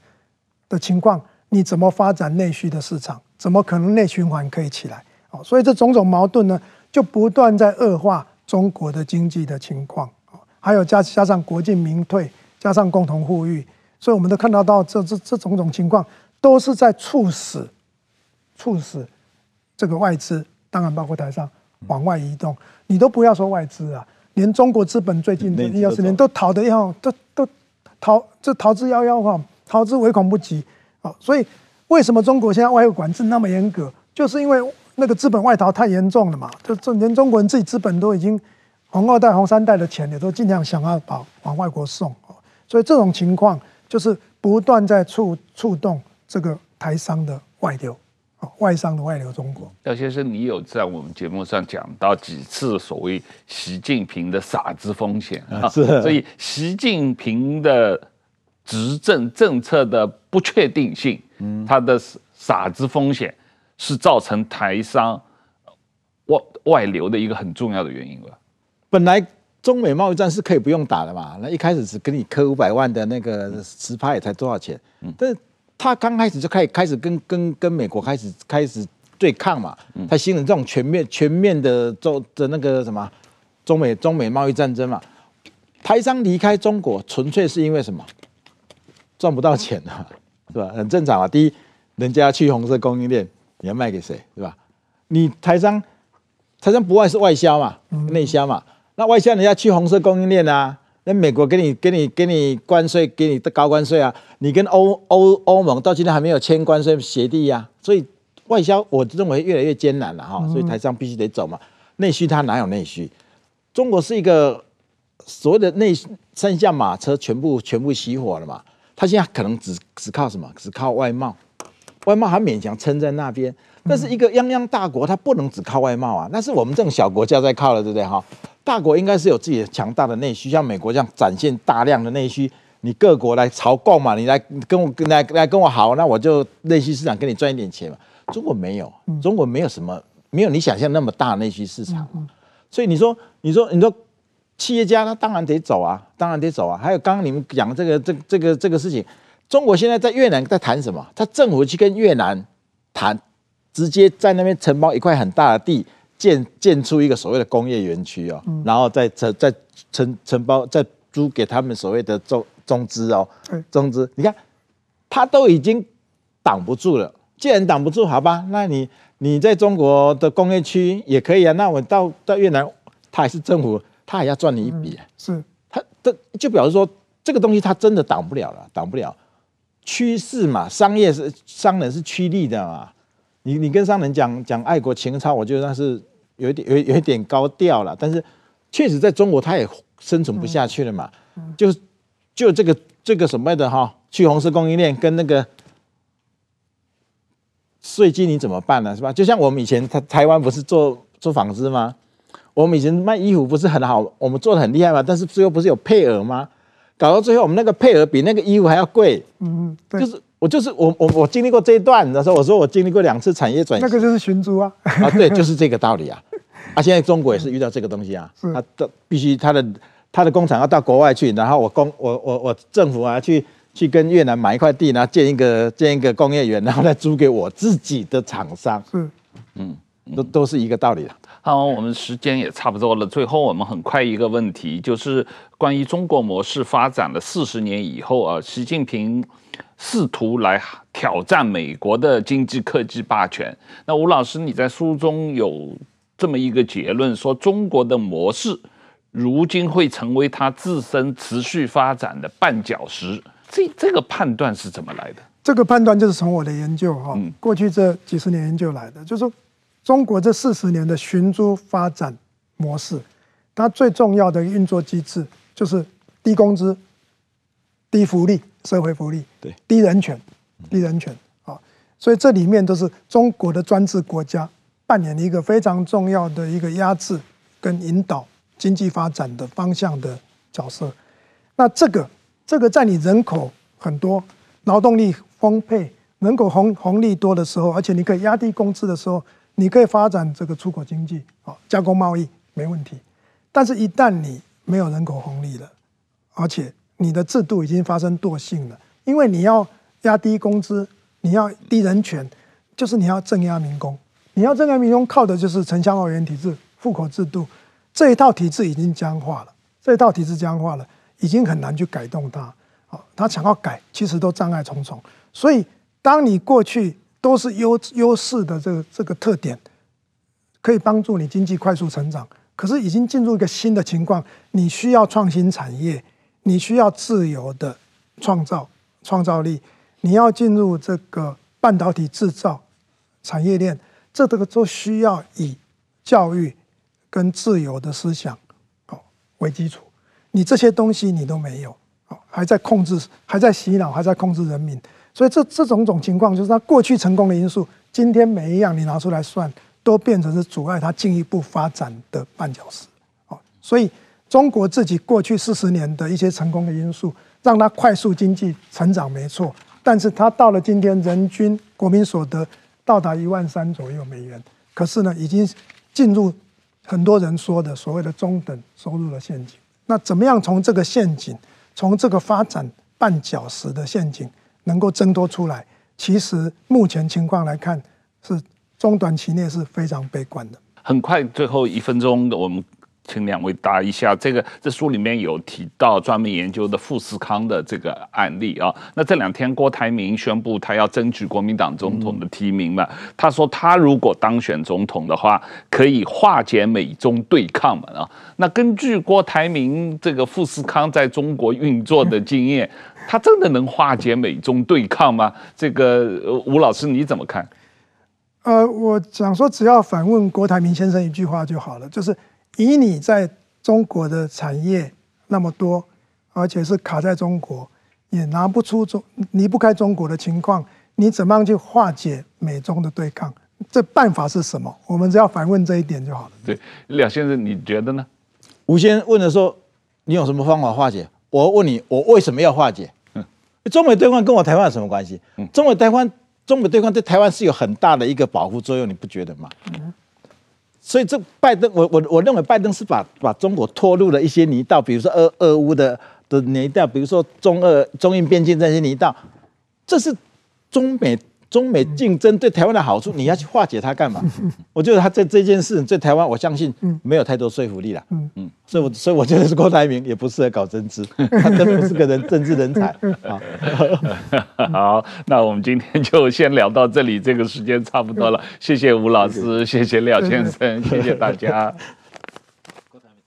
的情况，你怎么发展内需的市场？怎么可能内循环可以起来？哦，所以这种种矛盾呢，就不断在恶化中国的经济的情况。还有加加上国进民退，加上共同富裕，所以我们都看到到这这这种种情况，都是在促使促使这个外资，当然包括台商往外移动，你都不要说外资啊，连中国资本最近这一二十年都逃得要都都逃这逃之夭夭哈，逃之唯恐不及啊！所以为什么中国现在外汇管制那么严格？就是因为那个资本外逃太严重了嘛，就这连中国人自己资本都已经红二代、红三代的钱也都尽量想要把往外国送，所以这种情况就是不断在触触动这个台商的外流。外商的外流中国，廖先生，你有在我们节目上讲到几次所谓习近平的傻子风险啊？[laughs] 是，所以习近平的执政政策的不确定性，嗯，他的傻子风险是造成台商外外流的一个很重要的原因吧？本来中美贸易战是可以不用打的嘛，那一开始只给你磕五百万的那个十拍也才多少钱？嗯，但是。他刚开始就开始开始跟跟跟美国开始开始对抗嘛，他形成这种全面全面的中的那个什么中美中美贸易战争嘛。台商离开中国纯粹是因为什么？赚不到钱啊，是吧？很正常啊。第一，人家要去红色供应链，你要卖给谁，是吧？你台商台商不外是外销嘛，内销嘛。那外销人家去红色供应链啊。那美国给你给你给你关税，给你的高关税啊！你跟欧欧欧盟到今天还没有签关税协定呀，所以外销我认为越来越艰难了哈。所以台商必须得走嘛，内需它哪有内需？中国是一个所谓的内三驾马车全部全部熄火了嘛？它现在可能只只靠什么？只靠外贸，外贸还勉强撑在那边。但是一个泱泱大国，它不能只靠外贸啊，那是我们这种小国家在靠了，对不对哈？大国应该是有自己的强大的内需，像美国这样展现大量的内需，你各国来朝贡嘛，你来跟我来来跟我好，那我就内需市场跟你赚一点钱嘛。中国没有，中国没有什么，没有你想象那么大的内需市场，所以你说，你说，你说，企业家他当然得走啊，当然得走啊。还有刚刚你们讲这个这这个这个事情，中国现在在越南在谈什么？他政府去跟越南谈，直接在那边承包一块很大的地。建建出一个所谓的工业园区哦，然后再承再承承包再租给他们所谓的中中资哦，中资，你看他都已经挡不住了，既然挡不住，好吧，那你你在中国的工业区也可以啊，那我到到越南，他还是政府，他还要赚你一笔，是，他这就表示说这个东西他真的挡不了了，挡不了，趋势嘛，商业是商人是趋利的嘛。你你跟商人讲讲爱国情操，我觉得那是有一点有有一点高调了，但是确实在中国他也生存不下去了嘛，就就这个这个什么的哈，去红色供应链跟那个税金你怎么办呢？是吧？就像我们以前台台湾不是做做纺织吗？我们以前卖衣服不是很好，我们做的很厉害嘛？但是最后不是有配额吗？搞到最后我们那个配额比那个衣服还要贵，嗯，就是。我就是我我我经历过这一段的时候，我说我经历过两次产业转型，那个就是寻租啊，啊对，就是这个道理啊，[laughs] 啊现在中国也是遇到这个东西啊，他的必须他的他的工厂要到国外去，然后我工我我我政府啊去去跟越南买一块地，然后建一个建一个工业园，然后再租给我自己的厂商，嗯，嗯，都都是一个道理的。好，我们时间也差不多了，最后我们很快一个问题，就是关于中国模式发展了四十年以后啊，习近平。试图来挑战美国的经济科技霸权。那吴老师，你在书中有这么一个结论，说中国的模式如今会成为它自身持续发展的绊脚石。这这个判断是怎么来的？这个判断就是从我的研究哈，过去这几十年研究来的，就是说中国这四十年的寻租发展模式，它最重要的运作机制就是低工资、低福利。社会福利对低人权，低人权啊，所以这里面都是中国的专制国家扮演一个非常重要的一个压制跟引导经济发展的方向的角色。那这个这个在你人口很多、劳动力丰沛、人口红红利多的时候，而且你可以压低工资的时候，你可以发展这个出口经济啊，加工贸易没问题。但是，一旦你没有人口红利了，而且你的制度已经发生惰性了，因为你要压低工资，你要低人权，就是你要镇压民工，你要镇压民工，靠的就是城乡二元体制、户口制度，这一套体制已经僵化了，这一套体制僵化了，已经很难去改动它。好，他想要改，其实都障碍重重。所以，当你过去都是优优势的这个这个特点可以帮助你经济快速成长。可是已经进入一个新的情况，你需要创新产业，你需要自由的创造创造力，你要进入这个半导体制造产业链，这个都需要以教育跟自由的思想哦为基础。你这些东西你都没有，还在控制，还在洗脑，还在控制人民。所以这这种种情况，就是他过去成功的因素，今天每一样你拿出来算。都变成是阻碍它进一步发展的绊脚石，所以中国自己过去四十年的一些成功的因素，让它快速经济成长没错，但是它到了今天，人均国民所得到达一万三左右美元，可是呢，已经进入很多人说的所谓的中等收入的陷阱。那怎么样从这个陷阱，从这个发展绊脚石的陷阱能够挣脱出来？其实目前情况来看是。中短期内是非常悲观的。很快，最后一分钟，我们请两位答一下。这个这书里面有提到专门研究的富士康的这个案例啊。那这两天，郭台铭宣布他要争取国民党总统的提名嘛？他说他如果当选总统的话，可以化解美中对抗嘛？啊，那根据郭台铭这个富士康在中国运作的经验，[laughs] 他真的能化解美中对抗吗？这个吴老师你怎么看？呃，我想说，只要反问郭台铭先生一句话就好了，就是以你在中国的产业那么多，而且是卡在中国，也拿不出中离不开中国的情况，你怎么样去化解美中的对抗？这办法是什么？我们只要反问这一点就好了。对，廖先生，你觉得呢？吴先生问的说，你有什么方法化解？我问你，我为什么要化解？嗯，中美对抗跟我台湾有什么关系？嗯，中美台湾。中美对抗对台湾是有很大的一个保护作用，你不觉得吗？所以这拜登，我我我认为拜登是把把中国拖入了一些泥道，比如说俄俄乌的的泥道，比如说中俄中印边境这些泥道，这是中美。中美竞争对台湾的好处，你要去化解它干嘛？[laughs] 我觉得他在这件事对台湾，我相信没有太多说服力了。嗯嗯，所以我所以我觉得是郭台铭也不适合搞政治，[laughs] 他真的不是个人政治人才 [laughs] 啊。好，那我们今天就先聊到这里，这个时间差不多了。谢谢吴老师，谢谢廖先生，谢谢大家。